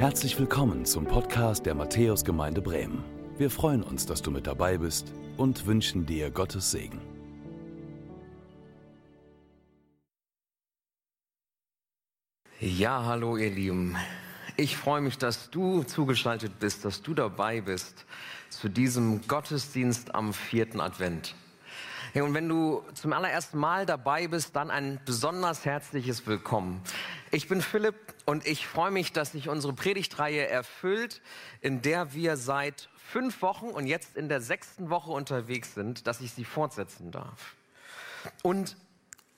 Herzlich willkommen zum Podcast der Matthäusgemeinde Bremen. Wir freuen uns, dass du mit dabei bist und wünschen dir Gottes Segen. Ja, hallo ihr Lieben. Ich freue mich, dass du zugeschaltet bist, dass du dabei bist zu diesem Gottesdienst am vierten Advent. Und wenn du zum allerersten Mal dabei bist, dann ein besonders herzliches Willkommen. Ich bin Philipp und ich freue mich, dass sich unsere Predigtreihe erfüllt, in der wir seit fünf Wochen und jetzt in der sechsten Woche unterwegs sind, dass ich sie fortsetzen darf. Und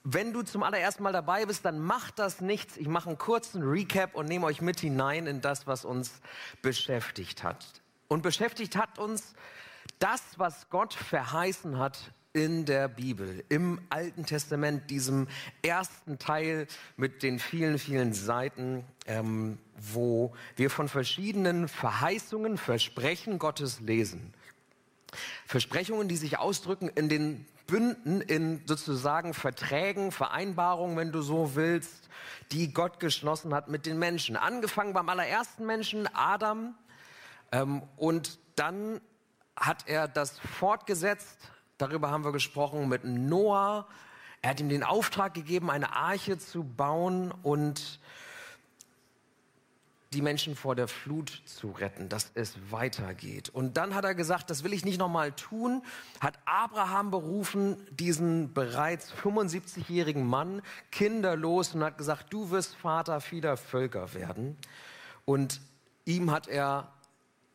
wenn du zum allerersten Mal dabei bist, dann macht das nichts. Ich mache einen kurzen Recap und nehme euch mit hinein in das, was uns beschäftigt hat. Und beschäftigt hat uns das, was Gott verheißen hat in der Bibel, im Alten Testament, diesem ersten Teil mit den vielen, vielen Seiten, ähm, wo wir von verschiedenen Verheißungen, Versprechen Gottes lesen. Versprechungen, die sich ausdrücken in den Bünden, in sozusagen Verträgen, Vereinbarungen, wenn du so willst, die Gott geschlossen hat mit den Menschen. Angefangen beim allerersten Menschen, Adam, ähm, und dann hat er das fortgesetzt Darüber haben wir gesprochen mit Noah. Er hat ihm den Auftrag gegeben, eine Arche zu bauen und die Menschen vor der Flut zu retten, dass es weitergeht. Und dann hat er gesagt, das will ich nicht nochmal tun, hat Abraham berufen, diesen bereits 75-jährigen Mann, kinderlos, und hat gesagt, du wirst Vater vieler Völker werden. Und ihm hat er,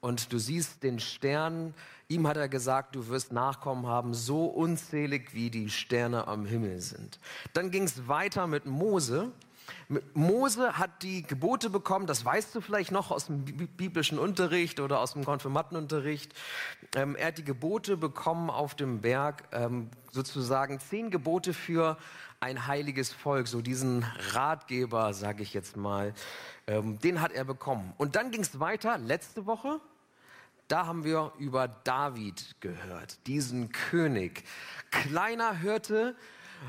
und du siehst den Stern, Ihm hat er gesagt, du wirst Nachkommen haben, so unzählig wie die Sterne am Himmel sind. Dann ging es weiter mit Mose. Mose hat die Gebote bekommen, das weißt du vielleicht noch aus dem biblischen Unterricht oder aus dem Konfirmatenunterricht. Ähm, er hat die Gebote bekommen auf dem Berg, ähm, sozusagen zehn Gebote für ein heiliges Volk, so diesen Ratgeber, sage ich jetzt mal, ähm, den hat er bekommen. Und dann ging es weiter, letzte Woche, da haben wir über David gehört, diesen König. Kleiner Hirte,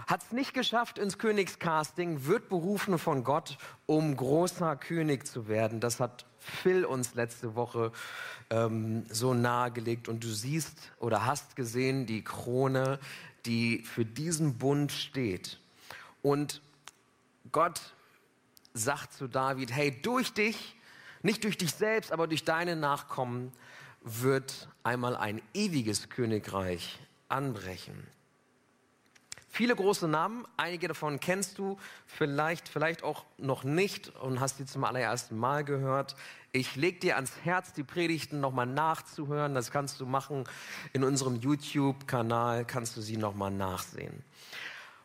hat es nicht geschafft ins Königscasting, wird berufen von Gott, um großer König zu werden. Das hat Phil uns letzte Woche ähm, so nahegelegt. Und du siehst oder hast gesehen die Krone, die für diesen Bund steht. Und Gott sagt zu David, hey, durch dich, nicht durch dich selbst, aber durch deine Nachkommen, wird einmal ein ewiges Königreich anbrechen. Viele große Namen, einige davon kennst du vielleicht, vielleicht auch noch nicht und hast sie zum allerersten Mal gehört. Ich lege dir ans Herz, die Predigten nochmal nachzuhören. Das kannst du machen in unserem YouTube-Kanal, kannst du sie nochmal nachsehen.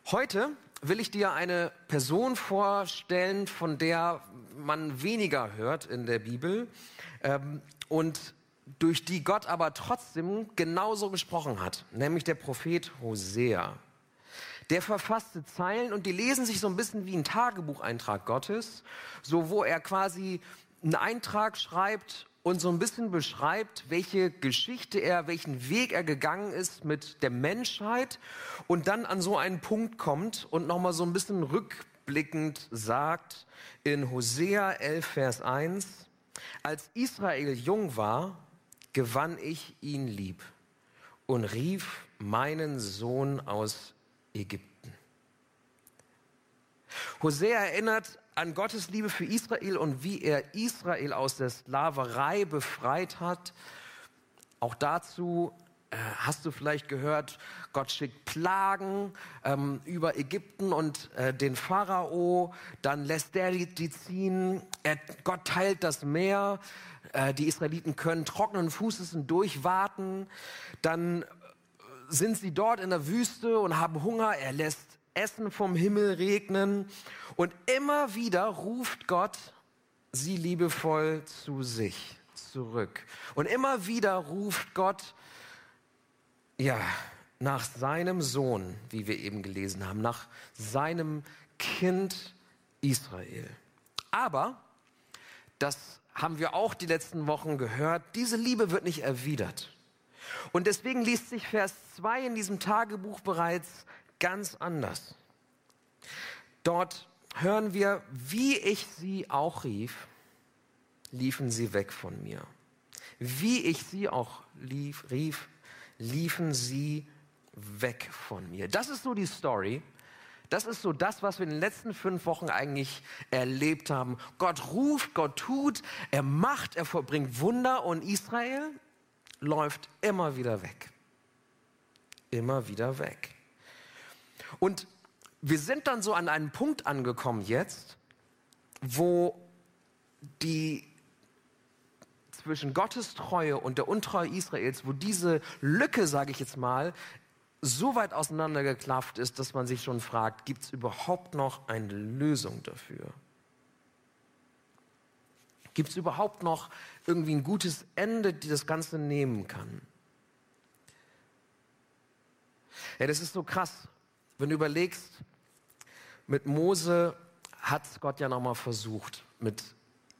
Heute will ich dir eine Person vorstellen, von der man weniger hört in der Bibel. Ähm, und durch die Gott aber trotzdem genauso gesprochen hat, nämlich der Prophet Hosea. Der verfasste Zeilen und die lesen sich so ein bisschen wie ein Tagebucheintrag Gottes, so wo er quasi einen Eintrag schreibt und so ein bisschen beschreibt, welche Geschichte er, welchen Weg er gegangen ist mit der Menschheit und dann an so einen Punkt kommt und nochmal so ein bisschen rückblickend sagt in Hosea 11, Vers 1, als Israel jung war, gewann ich ihn lieb und rief meinen Sohn aus Ägypten. Hosea erinnert an Gottes Liebe für Israel und wie er Israel aus der Sklaverei befreit hat. Auch dazu äh, hast du vielleicht gehört, Gott schickt Plagen ähm, über Ägypten und äh, den Pharao, dann lässt der die ziehen, er, Gott teilt das Meer, äh, die Israeliten können trockenen Fußes durchwarten. Dann äh, sind sie dort in der Wüste und haben Hunger. Er lässt Essen vom Himmel regnen. Und immer wieder ruft Gott sie liebevoll zu sich zurück. Und immer wieder ruft Gott, ja, nach seinem Sohn, wie wir eben gelesen haben, nach seinem Kind Israel. Aber das haben wir auch die letzten Wochen gehört, diese Liebe wird nicht erwidert. Und deswegen liest sich Vers 2 in diesem Tagebuch bereits ganz anders. Dort hören wir, wie ich sie auch rief, liefen sie weg von mir. Wie ich sie auch lief, rief, liefen sie weg von mir. Das ist so die Story. Das ist so das, was wir in den letzten fünf Wochen eigentlich erlebt haben. Gott ruft, Gott tut, er macht, er vollbringt Wunder und Israel läuft immer wieder weg. Immer wieder weg. Und wir sind dann so an einen Punkt angekommen jetzt, wo die zwischen Gottes Treue und der Untreue Israels, wo diese Lücke, sage ich jetzt mal, so weit auseinandergeklafft ist, dass man sich schon fragt, gibt es überhaupt noch eine Lösung dafür? Gibt es überhaupt noch irgendwie ein gutes Ende, die das Ganze nehmen kann? Ja, das ist so krass, wenn du überlegst, mit Mose hat Gott ja nochmal versucht, mit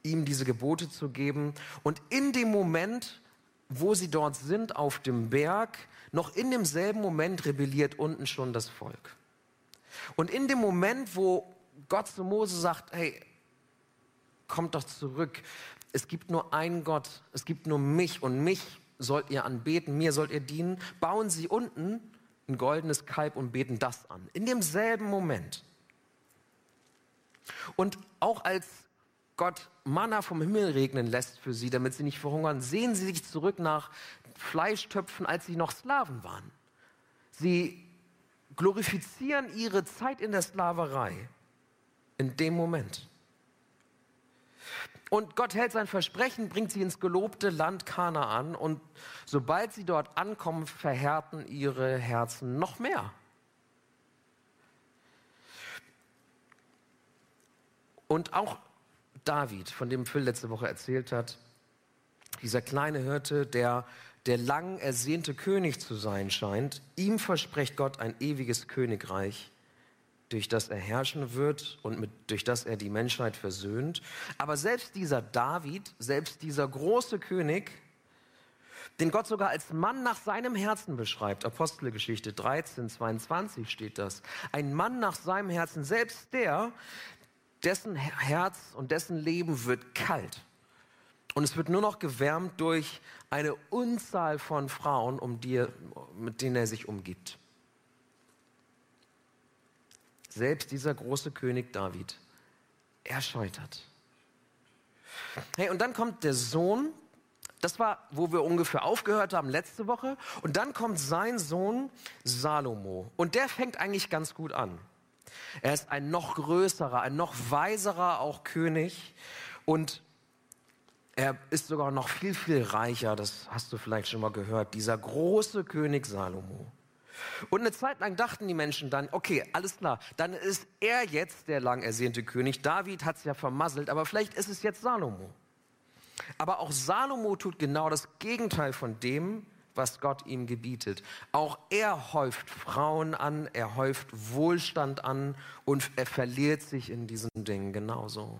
ihm diese Gebote zu geben. Und in dem Moment, wo sie dort sind auf dem Berg, noch in demselben Moment rebelliert unten schon das Volk. Und in dem Moment, wo Gott zu Mose sagt, hey, kommt doch zurück. Es gibt nur einen Gott, es gibt nur mich und mich sollt ihr anbeten, mir sollt ihr dienen. Bauen sie unten ein goldenes Kalb und beten das an. In demselben Moment. Und auch als Gott Manna vom Himmel regnen lässt für sie, damit sie nicht verhungern, sehen sie sich zurück nach Fleischtöpfen, als sie noch Sklaven waren. Sie glorifizieren ihre Zeit in der Sklaverei in dem Moment. Und Gott hält sein Versprechen, bringt sie ins gelobte Land Kanaan und sobald sie dort ankommen, verhärten ihre Herzen noch mehr. Und auch David, von dem Phil letzte Woche erzählt hat, dieser kleine Hirte, der der lang ersehnte König zu sein scheint, ihm verspricht Gott ein ewiges Königreich, durch das er herrschen wird und mit, durch das er die Menschheit versöhnt. Aber selbst dieser David, selbst dieser große König, den Gott sogar als Mann nach seinem Herzen beschreibt, Apostelgeschichte 13, 22 steht das, ein Mann nach seinem Herzen, selbst der, dessen Herz und dessen Leben wird kalt. Und es wird nur noch gewärmt durch eine Unzahl von Frauen, um die, mit denen er sich umgibt. Selbst dieser große König David, er scheitert. Hey, und dann kommt der Sohn, das war, wo wir ungefähr aufgehört haben letzte Woche, und dann kommt sein Sohn Salomo. Und der fängt eigentlich ganz gut an. Er ist ein noch größerer, ein noch weiserer auch König und er ist sogar noch viel, viel reicher, das hast du vielleicht schon mal gehört, dieser große König Salomo. Und eine Zeit lang dachten die Menschen dann, okay, alles klar, dann ist er jetzt der lang ersehnte König. David hat es ja vermasselt, aber vielleicht ist es jetzt Salomo. Aber auch Salomo tut genau das Gegenteil von dem, was Gott ihm gebietet. Auch er häuft Frauen an, er häuft Wohlstand an und er verliert sich in diesen Dingen genauso.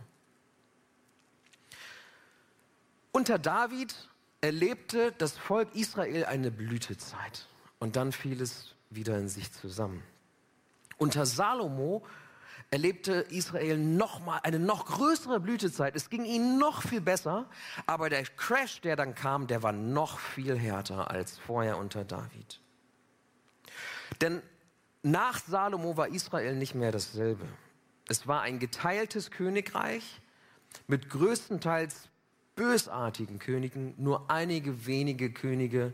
Unter David erlebte das Volk Israel eine Blütezeit und dann fiel es wieder in sich zusammen. Unter Salomo erlebte Israel noch mal eine noch größere Blütezeit. Es ging ihnen noch viel besser, aber der Crash, der dann kam, der war noch viel härter als vorher unter David. Denn nach Salomo war Israel nicht mehr dasselbe. Es war ein geteiltes Königreich mit größtenteils bösartigen Königen, nur einige wenige Könige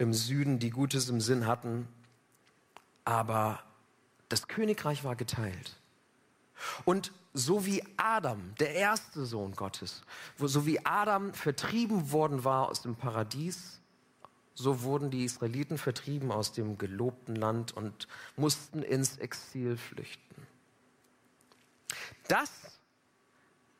im Süden, die Gutes im Sinn hatten. Aber das Königreich war geteilt. Und so wie Adam, der erste Sohn Gottes, so wie Adam vertrieben worden war aus dem Paradies, so wurden die Israeliten vertrieben aus dem gelobten Land und mussten ins Exil flüchten. Das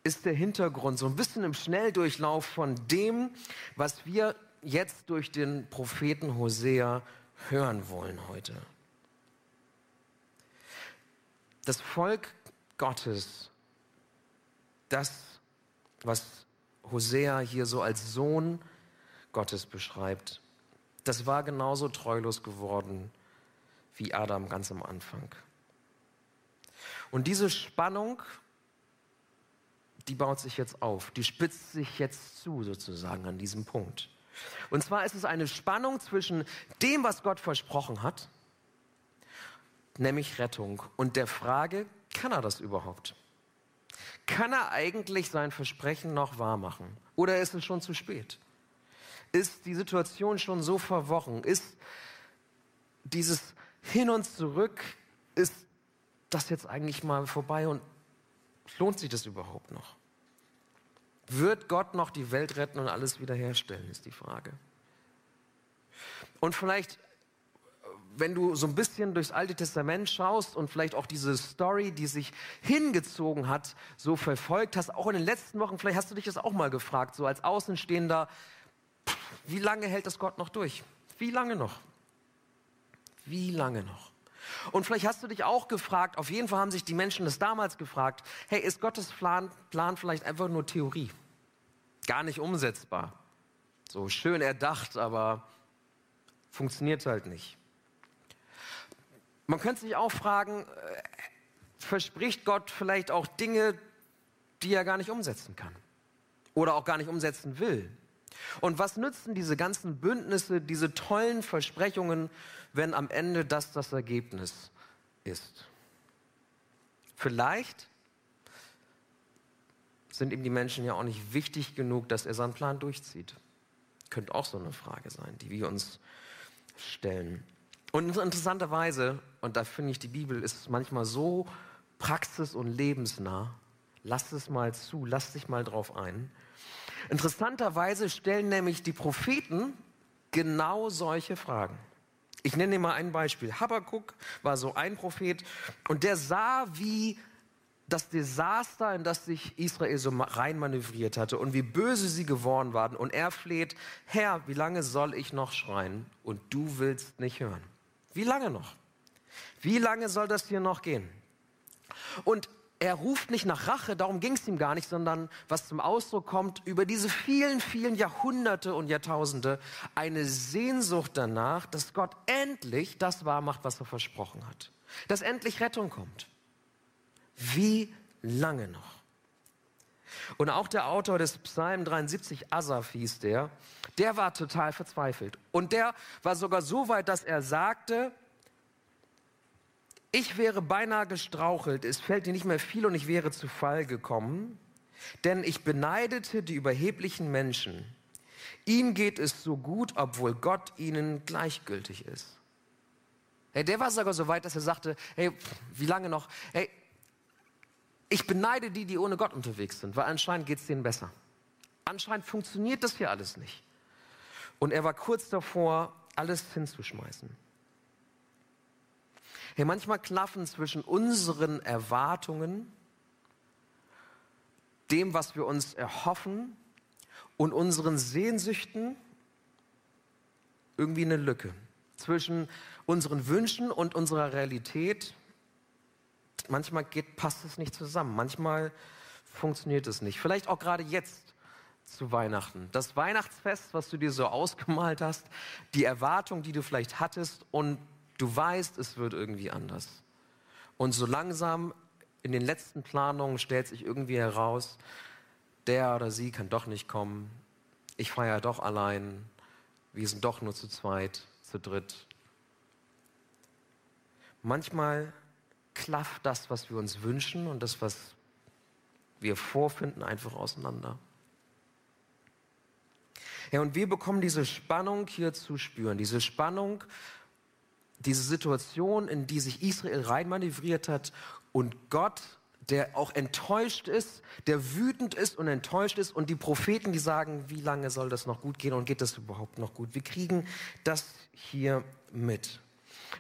ist der Hintergrund, so ein bisschen im Schnelldurchlauf von dem, was wir jetzt durch den Propheten Hosea hören wollen heute. Das Volk Gottes, das, was Hosea hier so als Sohn Gottes beschreibt, das war genauso treulos geworden wie Adam ganz am Anfang. Und diese Spannung, die baut sich jetzt auf, die spitzt sich jetzt zu sozusagen an diesem Punkt. Und zwar ist es eine Spannung zwischen dem, was Gott versprochen hat, nämlich Rettung, und der Frage, kann er das überhaupt? Kann er eigentlich sein Versprechen noch wahrmachen? Oder ist es schon zu spät? Ist die Situation schon so verworren? Ist dieses Hin und Zurück, ist das jetzt eigentlich mal vorbei und lohnt sich das überhaupt noch? Wird Gott noch die Welt retten und alles wiederherstellen, ist die Frage. Und vielleicht, wenn du so ein bisschen durchs Alte Testament schaust und vielleicht auch diese Story, die sich hingezogen hat, so verfolgt hast, auch in den letzten Wochen, vielleicht hast du dich das auch mal gefragt, so als Außenstehender, wie lange hält das Gott noch durch? Wie lange noch? Wie lange noch? Und vielleicht hast du dich auch gefragt, auf jeden Fall haben sich die Menschen das damals gefragt, hey, ist Gottes Plan, Plan vielleicht einfach nur Theorie? Gar nicht umsetzbar. So schön erdacht, aber funktioniert halt nicht. Man könnte sich auch fragen, äh, verspricht Gott vielleicht auch Dinge, die er gar nicht umsetzen kann oder auch gar nicht umsetzen will? Und was nützen diese ganzen Bündnisse, diese tollen Versprechungen, wenn am Ende das das Ergebnis ist? Vielleicht sind ihm die Menschen ja auch nicht wichtig genug, dass er seinen Plan durchzieht. Könnte auch so eine Frage sein, die wir uns stellen. Und interessanterweise, und da finde ich, die Bibel ist manchmal so praxis- und lebensnah, lass es mal zu, lass dich mal drauf ein. Interessanterweise stellen nämlich die Propheten genau solche Fragen. Ich nenne mal ein Beispiel. Habakkuk war so ein Prophet und der sah, wie das Desaster, in das sich Israel so reinmanövriert hatte und wie böse sie geworden waren. Und er fleht, Herr, wie lange soll ich noch schreien und du willst nicht hören? Wie lange noch? Wie lange soll das hier noch gehen? Und er ruft nicht nach Rache, darum ging es ihm gar nicht, sondern was zum Ausdruck kommt, über diese vielen, vielen Jahrhunderte und Jahrtausende eine Sehnsucht danach, dass Gott endlich das wahrmacht, was er versprochen hat. Dass endlich Rettung kommt. Wie lange noch? Und auch der Autor des Psalm 73, Asaf hieß der, der war total verzweifelt. Und der war sogar so weit, dass er sagte, ich wäre beinahe gestrauchelt, es fällt dir nicht mehr viel und ich wäre zu Fall gekommen, denn ich beneidete die überheblichen Menschen. Ihm geht es so gut, obwohl Gott ihnen gleichgültig ist. Hey, der war sogar so weit, dass er sagte, hey, wie lange noch? Hey, ich beneide die, die ohne Gott unterwegs sind, weil anscheinend geht es denen besser. Anscheinend funktioniert das hier alles nicht. Und er war kurz davor, alles hinzuschmeißen. Hey, manchmal klaffen zwischen unseren Erwartungen, dem, was wir uns erhoffen, und unseren Sehnsüchten irgendwie eine Lücke. Zwischen unseren Wünschen und unserer Realität. Manchmal geht, passt es nicht zusammen. Manchmal funktioniert es nicht. Vielleicht auch gerade jetzt zu Weihnachten. Das Weihnachtsfest, was du dir so ausgemalt hast, die Erwartung, die du vielleicht hattest und Du weißt, es wird irgendwie anders. Und so langsam in den letzten Planungen stellt sich irgendwie heraus, der oder sie kann doch nicht kommen. Ich feiere doch allein. Wir sind doch nur zu zweit, zu dritt. Manchmal klafft das, was wir uns wünschen und das, was wir vorfinden, einfach auseinander. Ja, und wir bekommen diese Spannung hier zu spüren, diese Spannung diese Situation, in die sich Israel reinmanövriert hat und Gott, der auch enttäuscht ist, der wütend ist und enttäuscht ist und die Propheten, die sagen, wie lange soll das noch gut gehen und geht das überhaupt noch gut? Wir kriegen das hier mit.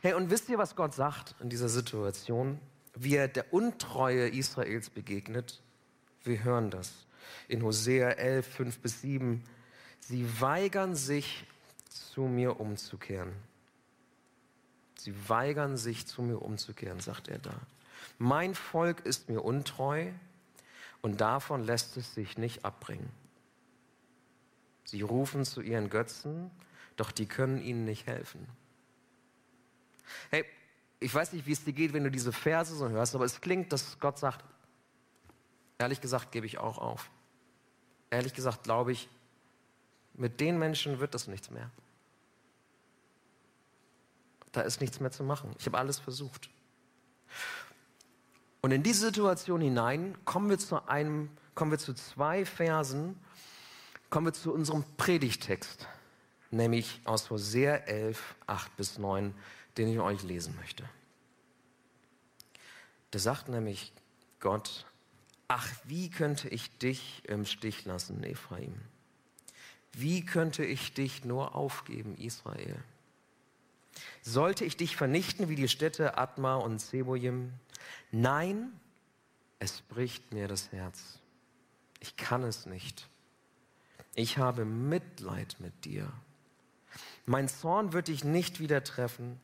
Hey, und wisst ihr, was Gott sagt in dieser Situation? Wie er der Untreue Israels begegnet? Wir hören das in Hosea 11, 5 bis 7. Sie weigern sich, zu mir umzukehren. Sie weigern sich, zu mir umzukehren, sagt er da. Mein Volk ist mir untreu und davon lässt es sich nicht abbringen. Sie rufen zu ihren Götzen, doch die können ihnen nicht helfen. Hey, ich weiß nicht, wie es dir geht, wenn du diese Verse so hörst, aber es klingt, dass Gott sagt, Ehrlich gesagt gebe ich auch auf. Ehrlich gesagt glaube ich, mit den Menschen wird das nichts mehr. Da ist nichts mehr zu machen. Ich habe alles versucht. Und in diese Situation hinein kommen wir zu einem, kommen wir zu zwei Versen, kommen wir zu unserem Predigtext, nämlich aus Hosea 11, 8 bis 9, den ich euch lesen möchte. Da sagt nämlich Gott, ach, wie könnte ich dich im Stich lassen, Ephraim? Wie könnte ich dich nur aufgeben, Israel? Sollte ich dich vernichten wie die Städte Atma und Zeboim? Nein, es bricht mir das Herz. Ich kann es nicht. Ich habe Mitleid mit dir. Mein Zorn wird dich nicht wieder treffen.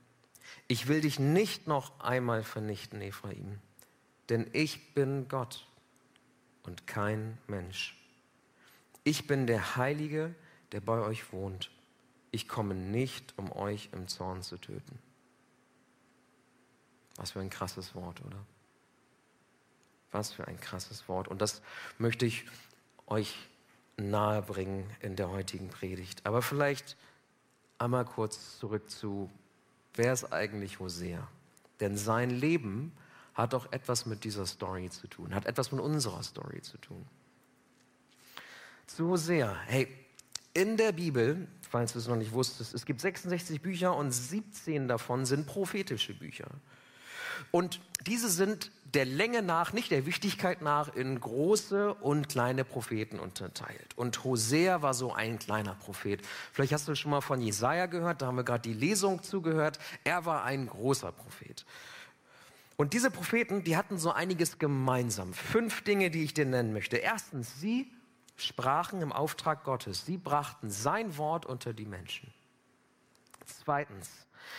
Ich will dich nicht noch einmal vernichten, Ephraim, denn ich bin Gott und kein Mensch. Ich bin der Heilige, der bei euch wohnt. Ich komme nicht, um euch im Zorn zu töten. Was für ein krasses Wort, oder? Was für ein krasses Wort. Und das möchte ich euch nahebringen in der heutigen Predigt. Aber vielleicht einmal kurz zurück zu, wer ist eigentlich Hosea? Denn sein Leben hat auch etwas mit dieser Story zu tun, hat etwas mit unserer Story zu tun. Zu Hosea. Hey, in der Bibel, falls du es noch nicht wusstest, es gibt 66 Bücher und 17 davon sind prophetische Bücher. Und diese sind der Länge nach, nicht der Wichtigkeit nach, in große und kleine Propheten unterteilt. Und Hosea war so ein kleiner Prophet. Vielleicht hast du schon mal von Jesaja gehört, da haben wir gerade die Lesung zugehört. Er war ein großer Prophet. Und diese Propheten, die hatten so einiges gemeinsam. Fünf Dinge, die ich dir nennen möchte. Erstens, sie sprachen im Auftrag Gottes. Sie brachten sein Wort unter die Menschen. Zweitens,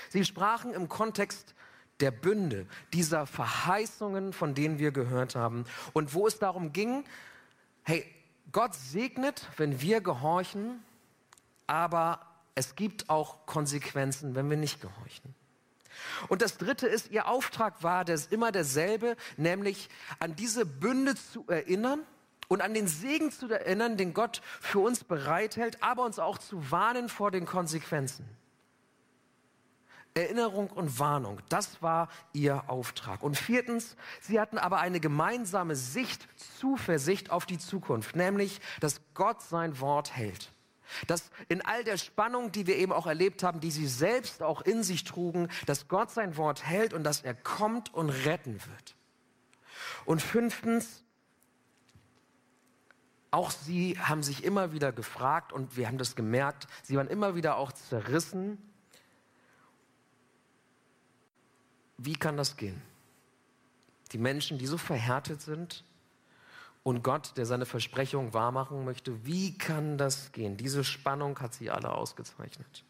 sie sprachen im Kontext der Bünde, dieser Verheißungen, von denen wir gehört haben. Und wo es darum ging, hey, Gott segnet, wenn wir gehorchen, aber es gibt auch Konsequenzen, wenn wir nicht gehorchen. Und das Dritte ist, ihr Auftrag war das immer derselbe, nämlich an diese Bünde zu erinnern und an den Segen zu erinnern, den Gott für uns bereithält, aber uns auch zu warnen vor den Konsequenzen. Erinnerung und Warnung, das war ihr Auftrag. Und viertens, sie hatten aber eine gemeinsame Sicht, Zuversicht auf die Zukunft, nämlich, dass Gott sein Wort hält. Dass in all der Spannung, die wir eben auch erlebt haben, die sie selbst auch in sich trugen, dass Gott sein Wort hält und dass er kommt und retten wird. Und fünftens, auch sie haben sich immer wieder gefragt und wir haben das gemerkt, sie waren immer wieder auch zerrissen. Wie kann das gehen? Die Menschen, die so verhärtet sind, und Gott, der seine Versprechung wahrmachen möchte. Wie kann das gehen? Diese Spannung hat sie alle ausgezeichnet.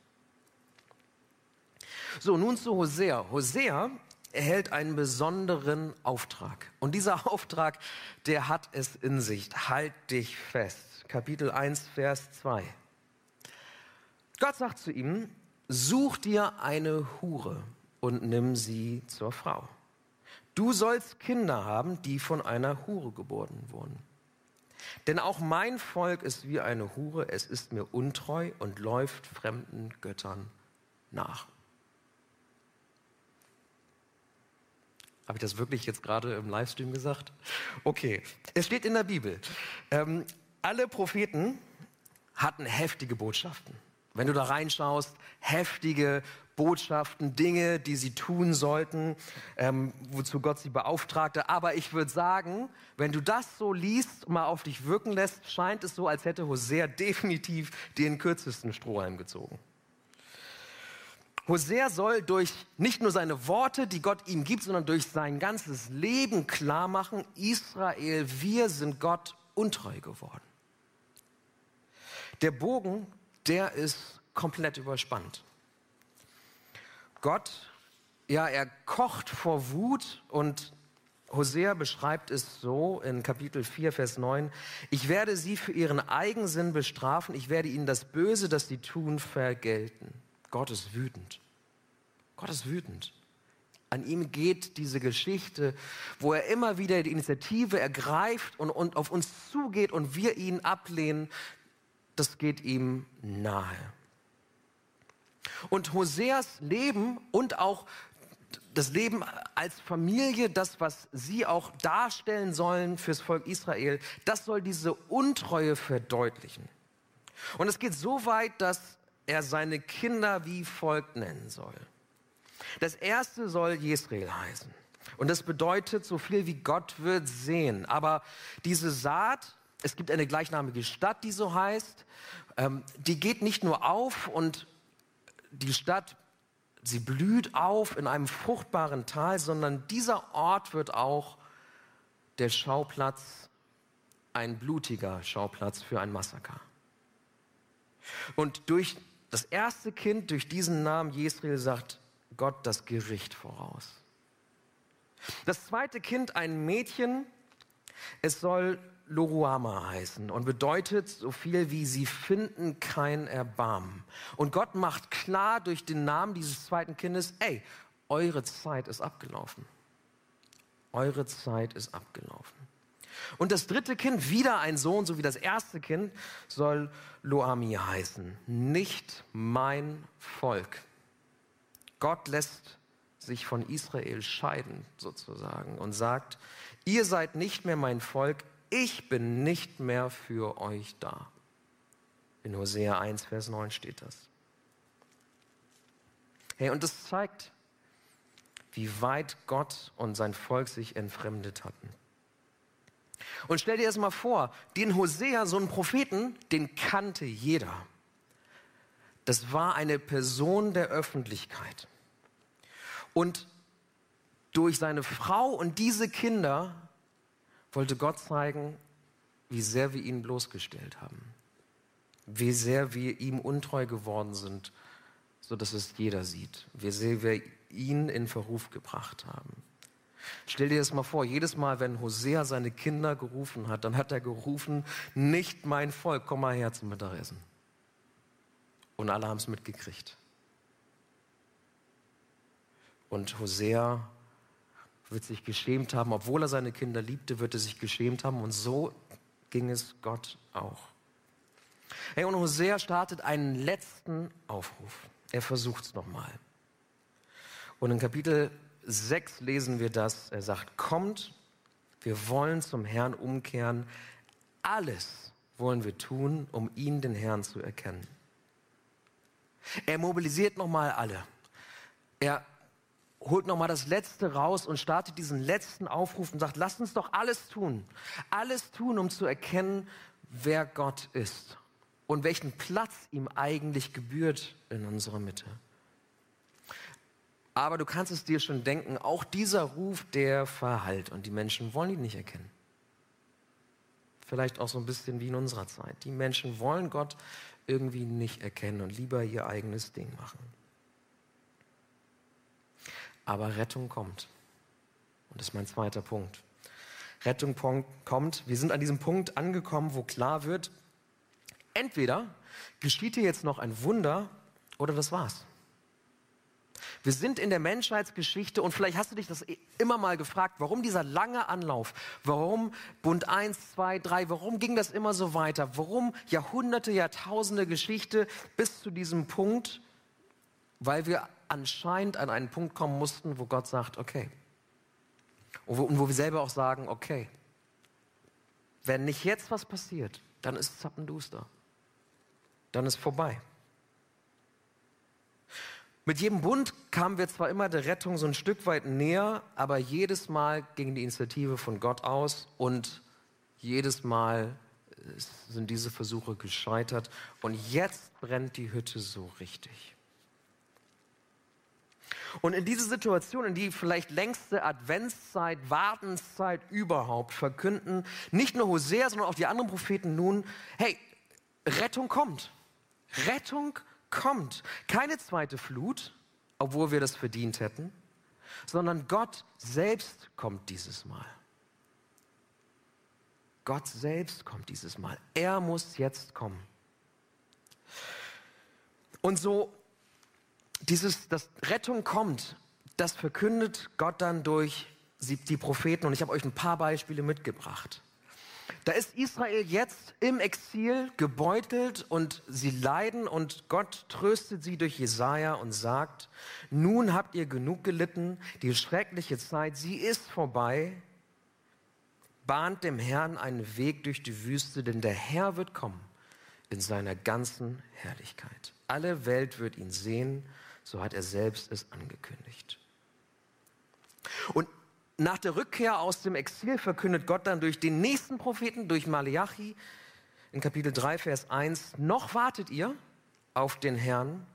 So, nun zu Hosea. Hosea erhält einen besonderen Auftrag. Und dieser Auftrag, der hat es in sich. Halt dich fest. Kapitel 1, Vers 2. Gott sagt zu ihm, such dir eine Hure und nimm sie zur Frau. Du sollst Kinder haben, die von einer Hure geboren wurden. Denn auch mein Volk ist wie eine Hure, es ist mir untreu und läuft fremden Göttern nach. Habe ich das wirklich jetzt gerade im Livestream gesagt? Okay, es steht in der Bibel. Ähm, alle Propheten hatten heftige Botschaften. Wenn du da reinschaust, heftige Botschaften, Dinge, die sie tun sollten, ähm, wozu Gott sie beauftragte. Aber ich würde sagen, wenn du das so liest und mal auf dich wirken lässt, scheint es so, als hätte Hosea definitiv den kürzesten Strohhalm gezogen. Hosea soll durch nicht nur seine Worte, die Gott ihm gibt, sondern durch sein ganzes Leben klar machen, Israel, wir sind Gott untreu geworden. Der Bogen, der ist komplett überspannt. Gott, ja, er kocht vor Wut und Hosea beschreibt es so in Kapitel 4, Vers 9, ich werde sie für ihren Eigensinn bestrafen, ich werde ihnen das Böse, das sie tun, vergelten. Gott ist wütend. Gott ist wütend. An ihm geht diese Geschichte, wo er immer wieder die Initiative ergreift und, und auf uns zugeht und wir ihn ablehnen. Das geht ihm nahe. Und Hoseas Leben und auch das Leben als Familie, das, was sie auch darstellen sollen fürs Volk Israel, das soll diese Untreue verdeutlichen. Und es geht so weit, dass er seine Kinder wie folgt nennen soll. Das erste soll Jesrael heißen. Und das bedeutet so viel wie Gott wird sehen. Aber diese Saat, es gibt eine gleichnamige Stadt, die so heißt, ähm, die geht nicht nur auf und die Stadt, sie blüht auf in einem fruchtbaren Tal, sondern dieser Ort wird auch der Schauplatz, ein blutiger Schauplatz für ein Massaker. Und durch das erste Kind, durch diesen Namen Jesrael, sagt Gott das Gericht voraus. Das zweite Kind, ein Mädchen, es soll Loruama heißen und bedeutet so viel wie sie finden kein Erbarmen. Und Gott macht klar durch den Namen dieses zweiten Kindes, ey, eure Zeit ist abgelaufen. Eure Zeit ist abgelaufen. Und das dritte Kind, wieder ein Sohn, so wie das erste Kind, soll Loami heißen. Nicht mein Volk. Gott lässt sich von Israel scheiden, sozusagen, und sagt, ihr seid nicht mehr mein Volk, ich bin nicht mehr für euch da. In Hosea 1, Vers 9 steht das. Hey, und das zeigt, wie weit Gott und sein Volk sich entfremdet hatten. Und stell dir das mal vor, den Hosea, so einen Propheten, den kannte jeder. Das war eine Person der Öffentlichkeit. Und durch seine Frau und diese Kinder wollte Gott zeigen, wie sehr wir ihn bloßgestellt haben, wie sehr wir ihm untreu geworden sind, so dass es jeder sieht, wie sehr wir ihn in Verruf gebracht haben. Stell dir das mal vor, jedes Mal, wenn Hosea seine Kinder gerufen hat, dann hat er gerufen, nicht mein Volk, komm mal her zum Mittagessen. Und alle haben es mitgekriegt. Und Hosea wird sich geschämt haben, obwohl er seine Kinder liebte, wird er sich geschämt haben. Und so ging es Gott auch. Hey, und Hosea startet einen letzten Aufruf. Er versucht es nochmal. Und in Kapitel 6 lesen wir das. Er sagt, kommt, wir wollen zum Herrn umkehren. Alles wollen wir tun, um ihn, den Herrn, zu erkennen. Er mobilisiert nochmal alle. Er holt nochmal das Letzte raus und startet diesen letzten Aufruf und sagt, lasst uns doch alles tun. Alles tun, um zu erkennen, wer Gott ist und welchen Platz ihm eigentlich gebührt in unserer Mitte. Aber du kannst es dir schon denken, auch dieser Ruf, der verhallt und die Menschen wollen ihn nicht erkennen. Vielleicht auch so ein bisschen wie in unserer Zeit. Die Menschen wollen Gott irgendwie nicht erkennen und lieber ihr eigenes Ding machen. Aber Rettung kommt. Und das ist mein zweiter Punkt. Rettung kommt. Wir sind an diesem Punkt angekommen, wo klar wird, entweder geschieht hier jetzt noch ein Wunder oder das war's. Wir sind in der Menschheitsgeschichte und vielleicht hast du dich das immer mal gefragt, warum dieser lange Anlauf, warum Bund 1, 2, 3, warum ging das immer so weiter, warum Jahrhunderte, Jahrtausende Geschichte bis zu diesem Punkt, weil wir anscheinend an einen Punkt kommen mussten, wo Gott sagt, okay. Und wo, und wo wir selber auch sagen, okay, wenn nicht jetzt was passiert, dann ist zappenduster. Dann ist vorbei. Mit jedem Bund kamen wir zwar immer der Rettung so ein Stück weit näher, aber jedes Mal ging die Initiative von Gott aus und jedes Mal äh, sind diese Versuche gescheitert und jetzt brennt die Hütte so richtig. Und in diese Situation, in die vielleicht längste Adventszeit, Wartenszeit überhaupt, verkünden nicht nur Hosea, sondern auch die anderen Propheten nun, hey, Rettung kommt. Rettung kommt. Keine zweite Flut, obwohl wir das verdient hätten, sondern Gott selbst kommt dieses Mal. Gott selbst kommt dieses Mal. Er muss jetzt kommen. Und so dieses, dass Rettung kommt, das verkündet Gott dann durch die Propheten und ich habe euch ein paar Beispiele mitgebracht. Da ist Israel jetzt im Exil gebeutelt und sie leiden und Gott tröstet sie durch Jesaja und sagt: Nun habt ihr genug gelitten, die schreckliche Zeit, sie ist vorbei. Bahnt dem Herrn einen Weg durch die Wüste, denn der Herr wird kommen in seiner ganzen Herrlichkeit. Alle Welt wird ihn sehen, so hat er selbst es angekündigt. Und nach der Rückkehr aus dem Exil verkündet Gott dann durch den nächsten Propheten, durch Malachi, in Kapitel 3, Vers 1, noch wartet ihr auf den Herrn,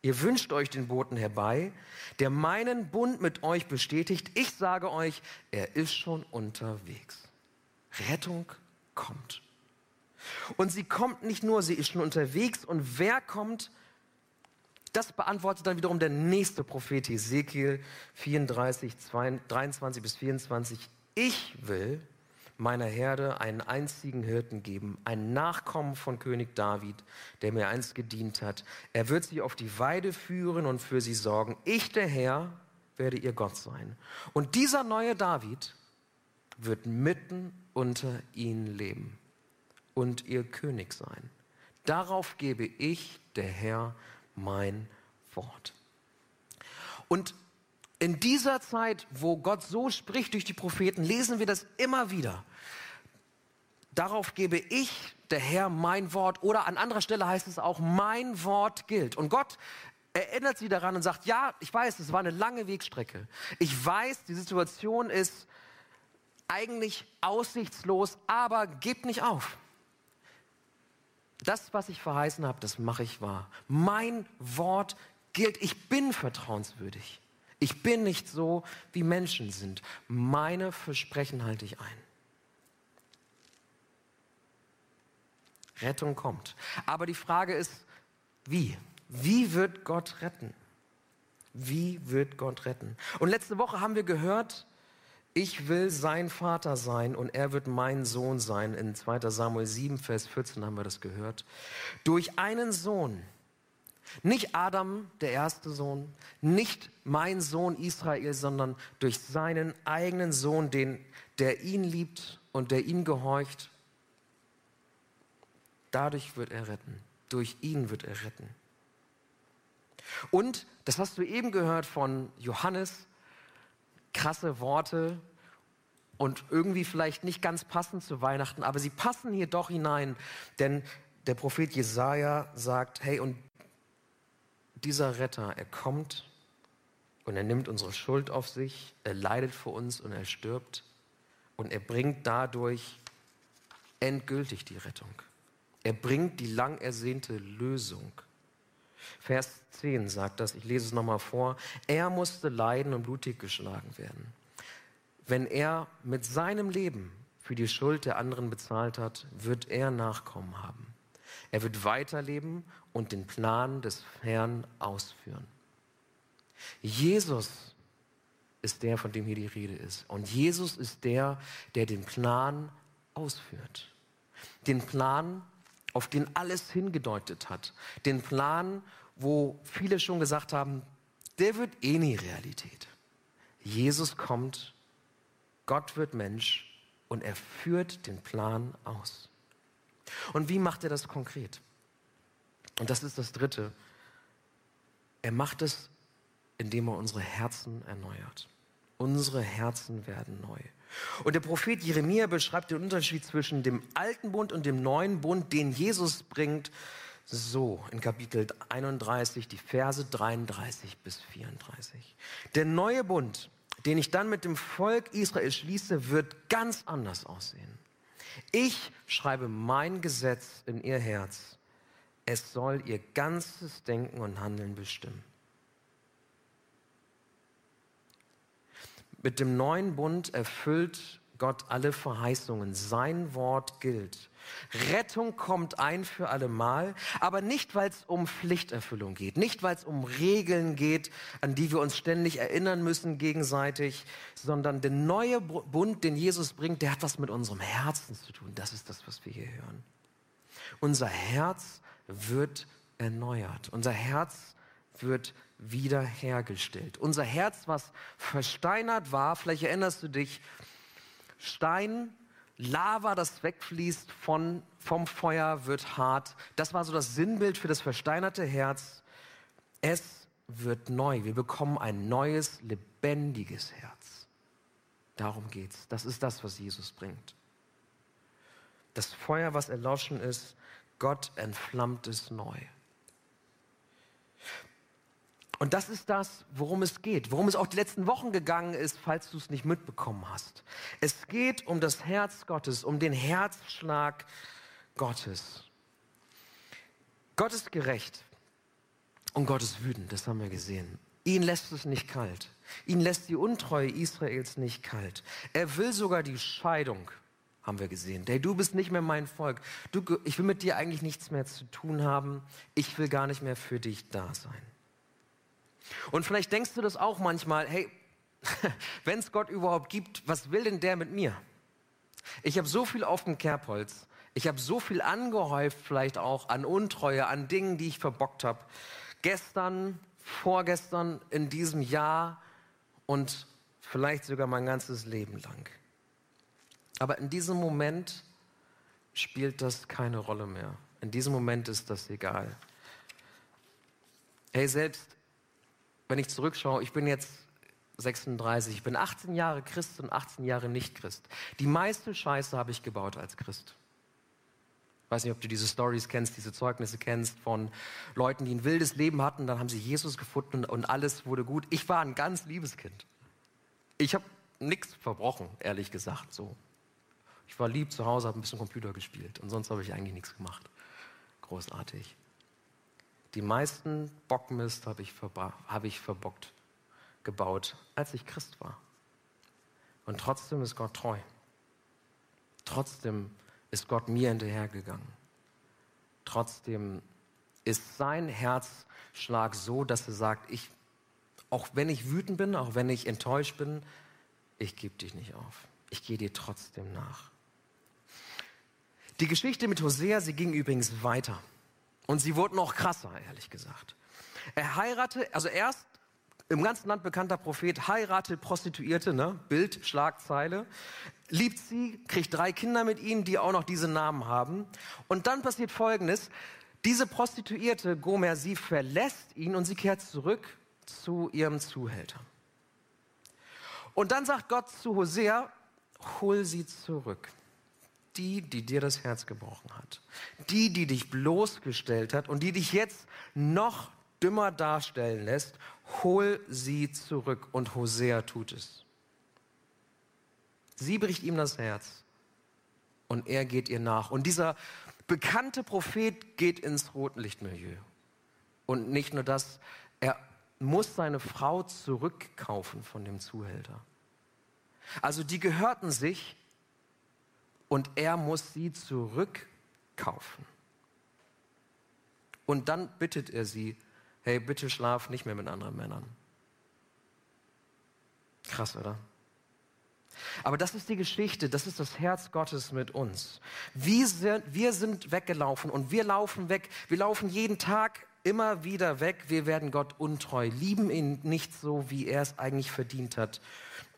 ihr wünscht euch den Boten herbei, der meinen Bund mit euch bestätigt. Ich sage euch, er ist schon unterwegs. Rettung kommt. Und sie kommt nicht nur, sie ist schon unterwegs. Und wer kommt? Das beantwortet dann wiederum der nächste Prophet Ezekiel 34, 23 bis 24. Ich will meiner Herde einen einzigen Hirten geben, einen Nachkommen von König David, der mir einst gedient hat. Er wird sie auf die Weide führen und für sie sorgen. Ich, der Herr, werde ihr Gott sein. Und dieser neue David wird mitten unter ihnen leben und ihr König sein. Darauf gebe ich, der Herr, mein Wort. Und in dieser Zeit, wo Gott so spricht durch die Propheten, lesen wir das immer wieder. Darauf gebe ich, der Herr, mein Wort. Oder an anderer Stelle heißt es auch, mein Wort gilt. Und Gott erinnert sie daran und sagt, ja, ich weiß, es war eine lange Wegstrecke. Ich weiß, die Situation ist eigentlich aussichtslos, aber gebt nicht auf. Das, was ich verheißen habe, das mache ich wahr. Mein Wort gilt. Ich bin vertrauenswürdig. Ich bin nicht so, wie Menschen sind. Meine Versprechen halte ich ein. Rettung kommt. Aber die Frage ist, wie? Wie wird Gott retten? Wie wird Gott retten? Und letzte Woche haben wir gehört, ich will sein Vater sein und er wird mein Sohn sein. In 2 Samuel 7, Vers 14 haben wir das gehört. Durch einen Sohn, nicht Adam, der erste Sohn, nicht mein Sohn Israel, sondern durch seinen eigenen Sohn, den, der ihn liebt und der ihm gehorcht. Dadurch wird er retten. Durch ihn wird er retten. Und, das hast du eben gehört von Johannes, krasse Worte und irgendwie vielleicht nicht ganz passend zu Weihnachten, aber sie passen hier doch hinein, denn der Prophet Jesaja sagt: Hey, und dieser Retter, er kommt und er nimmt unsere Schuld auf sich, er leidet für uns und er stirbt und er bringt dadurch endgültig die Rettung. Er bringt die lang ersehnte Lösung. Vers 10 sagt das, ich lese es nochmal vor. Er musste leiden und blutig geschlagen werden. Wenn er mit seinem Leben für die Schuld der anderen bezahlt hat, wird er Nachkommen haben. Er wird weiterleben und den Plan des Herrn ausführen. Jesus ist der, von dem hier die Rede ist. Und Jesus ist der, der den Plan ausführt. Den Plan, auf den alles hingedeutet hat. Den Plan, wo viele schon gesagt haben, der wird eh nie Realität. Jesus kommt, Gott wird Mensch und er führt den Plan aus. Und wie macht er das konkret? Und das ist das Dritte. Er macht es, indem er unsere Herzen erneuert. Unsere Herzen werden neu. Und der Prophet Jeremia beschreibt den Unterschied zwischen dem alten Bund und dem neuen Bund, den Jesus bringt, so in Kapitel 31, die Verse 33 bis 34. Der neue Bund, den ich dann mit dem Volk Israel schließe, wird ganz anders aussehen. Ich schreibe mein Gesetz in ihr Herz. Es soll ihr ganzes Denken und Handeln bestimmen. Mit dem neuen Bund erfüllt Gott alle Verheißungen. Sein Wort gilt. Rettung kommt ein für alle Mal, aber nicht, weil es um Pflichterfüllung geht, nicht, weil es um Regeln geht, an die wir uns ständig erinnern müssen gegenseitig, sondern der neue Bund, den Jesus bringt, der hat was mit unserem Herzen zu tun. Das ist das, was wir hier hören. Unser Herz wird erneuert. Unser Herz wird wiederhergestellt. Unser Herz, was versteinert war, vielleicht erinnerst du dich, Stein, Lava, das wegfließt von, vom Feuer, wird hart. Das war so das Sinnbild für das versteinerte Herz. Es wird neu. Wir bekommen ein neues, lebendiges Herz. Darum geht's. Das ist das, was Jesus bringt. Das Feuer, was erloschen ist, Gott entflammt es neu. Und das ist das, worum es geht, worum es auch die letzten Wochen gegangen ist, falls du es nicht mitbekommen hast. Es geht um das Herz Gottes, um den Herzschlag Gottes. Gott ist gerecht und Gott ist wütend, das haben wir gesehen. Ihn lässt es nicht kalt. Ihn lässt die Untreue Israels nicht kalt. Er will sogar die Scheidung, haben wir gesehen. Hey, du bist nicht mehr mein Volk. Du, ich will mit dir eigentlich nichts mehr zu tun haben. Ich will gar nicht mehr für dich da sein. Und vielleicht denkst du das auch manchmal, hey, wenn es Gott überhaupt gibt, was will denn der mit mir? Ich habe so viel auf dem Kerbholz. Ich habe so viel angehäuft, vielleicht auch an Untreue, an Dingen, die ich verbockt habe. Gestern, vorgestern, in diesem Jahr und vielleicht sogar mein ganzes Leben lang. Aber in diesem Moment spielt das keine Rolle mehr. In diesem Moment ist das egal. Hey, selbst wenn ich zurückschaue, ich bin jetzt 36, ich bin 18 Jahre Christ und 18 Jahre nicht Christ. Die meiste Scheiße habe ich gebaut als Christ. Ich weiß nicht, ob du diese Stories kennst, diese Zeugnisse kennst von Leuten, die ein wildes Leben hatten, dann haben sie Jesus gefunden und alles wurde gut. Ich war ein ganz liebes Kind. Ich habe nichts verbrochen, ehrlich gesagt, so. Ich war lieb zu Hause, habe ein bisschen Computer gespielt und sonst habe ich eigentlich nichts gemacht. Großartig. Die meisten Bockmist habe ich, hab ich verbockt, gebaut, als ich Christ war. Und trotzdem ist Gott treu. Trotzdem ist Gott mir hinterhergegangen. Trotzdem ist sein Herzschlag so, dass er sagt, ich, auch wenn ich wütend bin, auch wenn ich enttäuscht bin, ich gebe dich nicht auf. Ich gehe dir trotzdem nach. Die Geschichte mit Hosea, sie ging übrigens weiter. Und sie wurde noch krasser, ehrlich gesagt. Er heiratete, also erst im ganzen Land bekannter Prophet, heiratet Prostituierte, ne? Bild, Schlagzeile, liebt sie, kriegt drei Kinder mit ihnen, die auch noch diese Namen haben. Und dann passiert Folgendes. Diese Prostituierte, Gomer, sie verlässt ihn und sie kehrt zurück zu ihrem Zuhälter. Und dann sagt Gott zu Hosea, hol sie zurück die, die dir das Herz gebrochen hat. Die, die dich bloßgestellt hat und die dich jetzt noch dümmer darstellen lässt, hol sie zurück. Und Hosea tut es. Sie bricht ihm das Herz und er geht ihr nach. Und dieser bekannte Prophet geht ins Rotlichtmilieu. Und nicht nur das, er muss seine Frau zurückkaufen von dem Zuhälter. Also die gehörten sich, und er muss sie zurückkaufen. Und dann bittet er sie, hey, bitte schlaf nicht mehr mit anderen Männern. Krass, oder? Aber das ist die Geschichte, das ist das Herz Gottes mit uns. Wir sind, wir sind weggelaufen und wir laufen weg. Wir laufen jeden Tag immer wieder weg. Wir werden Gott untreu, lieben ihn nicht so, wie er es eigentlich verdient hat.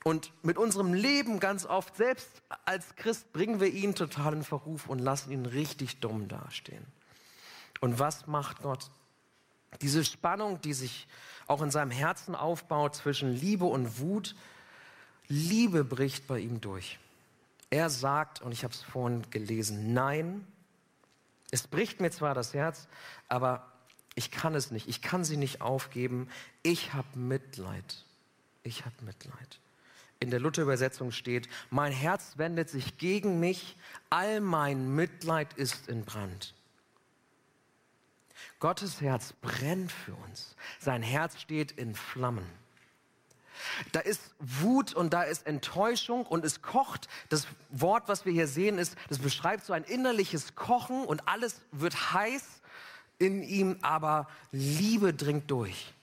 Und mit unserem Leben ganz oft, selbst als Christ, bringen wir ihn total in Verruf und lassen ihn richtig dumm dastehen. Und was macht Gott? Diese Spannung, die sich auch in seinem Herzen aufbaut zwischen Liebe und Wut, Liebe bricht bei ihm durch. Er sagt, und ich habe es vorhin gelesen, nein, es bricht mir zwar das Herz, aber ich kann es nicht, ich kann sie nicht aufgeben, ich habe Mitleid. Ich habe Mitleid in der Luther-Übersetzung steht, mein Herz wendet sich gegen mich, all mein Mitleid ist in Brand. Gottes Herz brennt für uns. Sein Herz steht in Flammen. Da ist Wut und da ist Enttäuschung und es kocht. Das Wort, was wir hier sehen, ist, das beschreibt so ein innerliches Kochen und alles wird heiß in ihm, aber Liebe dringt durch.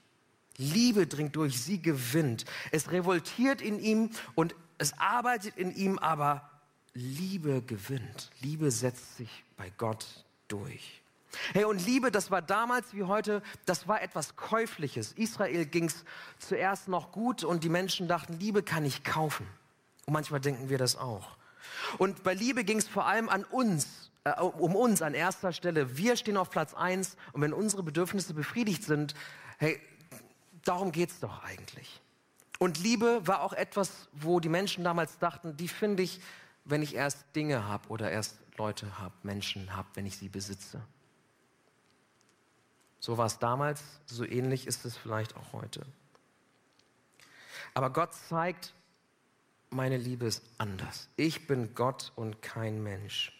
Liebe dringt durch, sie gewinnt. Es revoltiert in ihm und es arbeitet in ihm, aber Liebe gewinnt. Liebe setzt sich bei Gott durch. Hey, und Liebe, das war damals wie heute, das war etwas Käufliches. Israel ging es zuerst noch gut und die Menschen dachten, Liebe kann ich kaufen. Und manchmal denken wir das auch. Und bei Liebe ging es vor allem an uns, äh, um uns an erster Stelle. Wir stehen auf Platz eins und wenn unsere Bedürfnisse befriedigt sind, hey, darum geht es doch eigentlich. Und Liebe war auch etwas, wo die Menschen damals dachten, die finde ich, wenn ich erst Dinge habe oder erst Leute habe, Menschen habe, wenn ich sie besitze. So war es damals, so ähnlich ist es vielleicht auch heute. Aber Gott zeigt, meine Liebe ist anders. Ich bin Gott und kein Mensch.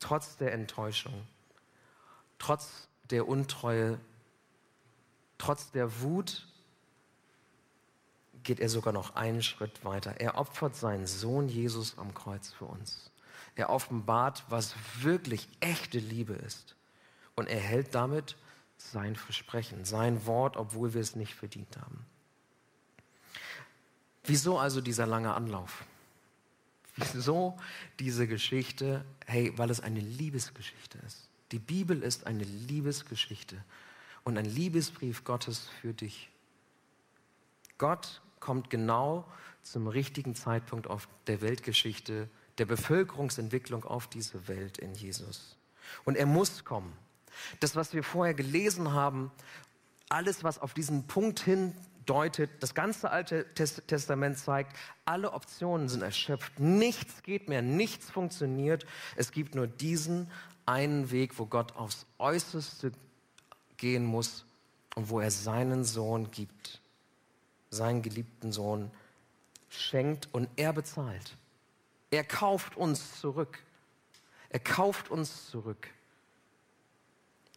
Trotz der Enttäuschung, trotz der Untreue, trotz der Wut geht er sogar noch einen Schritt weiter. Er opfert seinen Sohn Jesus am Kreuz für uns. Er offenbart, was wirklich echte Liebe ist und er hält damit sein Versprechen, sein Wort, obwohl wir es nicht verdient haben. Wieso also dieser lange Anlauf? Wieso diese Geschichte? Hey, weil es eine Liebesgeschichte ist. Die Bibel ist eine Liebesgeschichte und ein Liebesbrief Gottes für dich. Gott kommt genau zum richtigen Zeitpunkt auf der Weltgeschichte, der Bevölkerungsentwicklung auf diese Welt in Jesus. Und er muss kommen. Das, was wir vorher gelesen haben, alles, was auf diesen Punkt hindeutet, das ganze Alte Testament zeigt, alle Optionen sind erschöpft. Nichts geht mehr, nichts funktioniert. Es gibt nur diesen einen Weg, wo Gott aufs Äußerste gehen muss und wo er seinen Sohn gibt, seinen geliebten Sohn schenkt und er bezahlt. Er kauft uns zurück. Er kauft uns zurück.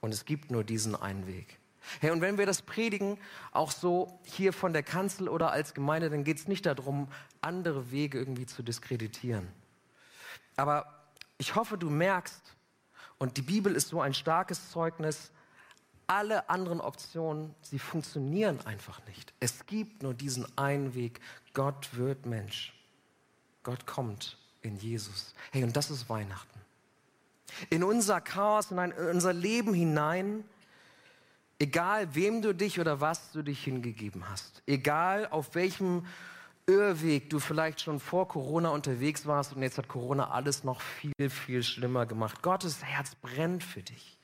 Und es gibt nur diesen einen Weg. Hey, und wenn wir das predigen, auch so hier von der Kanzel oder als Gemeinde, dann geht es nicht darum, andere Wege irgendwie zu diskreditieren. Aber ich hoffe, du merkst, und die Bibel ist so ein starkes Zeugnis, alle anderen Optionen, sie funktionieren einfach nicht. Es gibt nur diesen einen Weg. Gott wird Mensch. Gott kommt in Jesus. Hey, und das ist Weihnachten in unser Chaos, in, unser Leben hinein, egal wem du dich oder was du dich hingegeben hast, egal auf welchem Irrweg du vielleicht schon vor Corona unterwegs warst und jetzt hat Corona alles noch viel, viel schlimmer gemacht. Gottes Herz brennt für dich.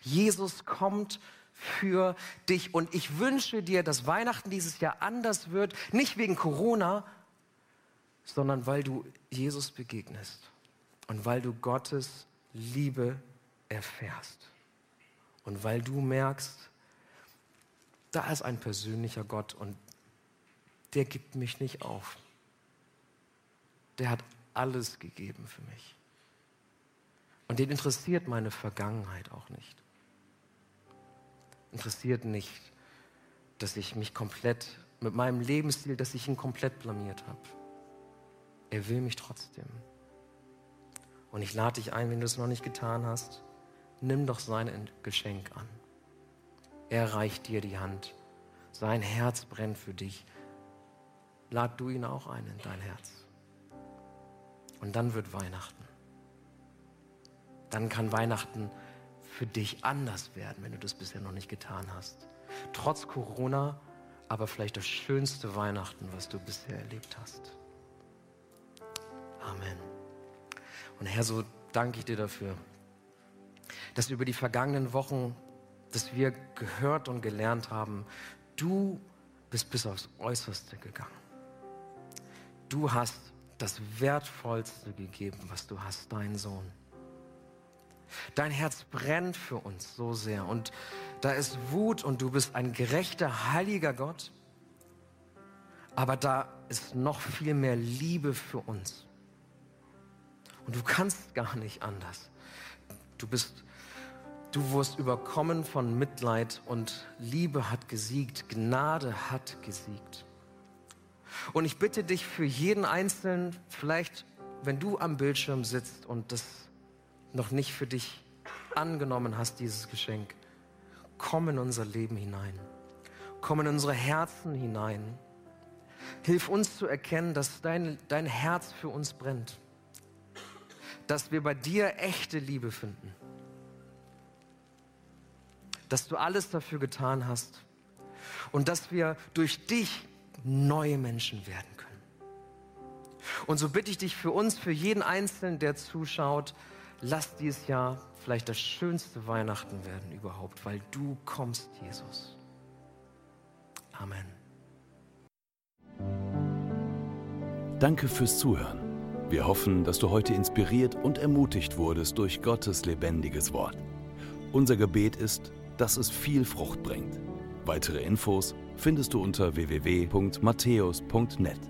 Jesus kommt für dich und ich wünsche dir, dass Weihnachten dieses Jahr anders wird, nicht wegen Corona, sondern weil du Jesus begegnest und weil du Gottes Liebe erfährst. Und weil du merkst, da ist ein persönlicher Gott und der gibt mich nicht auf. Der hat alles gegeben für mich. Und den interessiert meine Vergangenheit auch nicht. Interessiert nicht, dass ich mich komplett mit meinem Lebensstil, dass ich ihn komplett blamiert habe. Er will mich trotzdem. Und ich lade dich ein, wenn du es noch nicht getan hast, nimm doch sein Geschenk an. Er reicht dir die Hand. Sein Herz brennt für dich. Lad du ihn auch ein in dein Herz. Und dann wird Weihnachten. Dann kann Weihnachten für dich anders werden, wenn du das bisher noch nicht getan hast. Trotz Corona, aber vielleicht das schönste Weihnachten, was du bisher erlebt hast. Amen. Und Herr, so danke ich dir dafür, dass über die vergangenen Wochen, dass wir gehört und gelernt haben, du bist bis aufs Äußerste gegangen. Du hast das Wertvollste gegeben, was du hast, dein Sohn. Dein Herz brennt für uns so sehr und da ist Wut und du bist ein gerechter, heiliger Gott. Aber da ist noch viel mehr Liebe für uns. Und du kannst gar nicht anders. Du bist, du wirst überkommen von Mitleid und Liebe hat gesiegt, Gnade hat gesiegt. Und ich bitte dich für jeden Einzelnen, vielleicht wenn du am Bildschirm sitzt und das noch nicht für dich angenommen hast, dieses Geschenk, komm in unser Leben hinein. Komm in unsere Herzen hinein. Hilf uns zu erkennen, dass dein, dein Herz für uns brennt dass wir bei dir echte Liebe finden. dass du alles dafür getan hast und dass wir durch dich neue Menschen werden können. Und so bitte ich dich für uns, für jeden Einzelnen, der zuschaut, lass dieses Jahr vielleicht das schönste Weihnachten werden überhaupt, weil du kommst, Jesus. Amen. Danke fürs Zuhören. Wir hoffen, dass du heute inspiriert und ermutigt wurdest durch Gottes lebendiges Wort. Unser Gebet ist, dass es viel Frucht bringt. Weitere Infos findest du unter www.matthäus.net.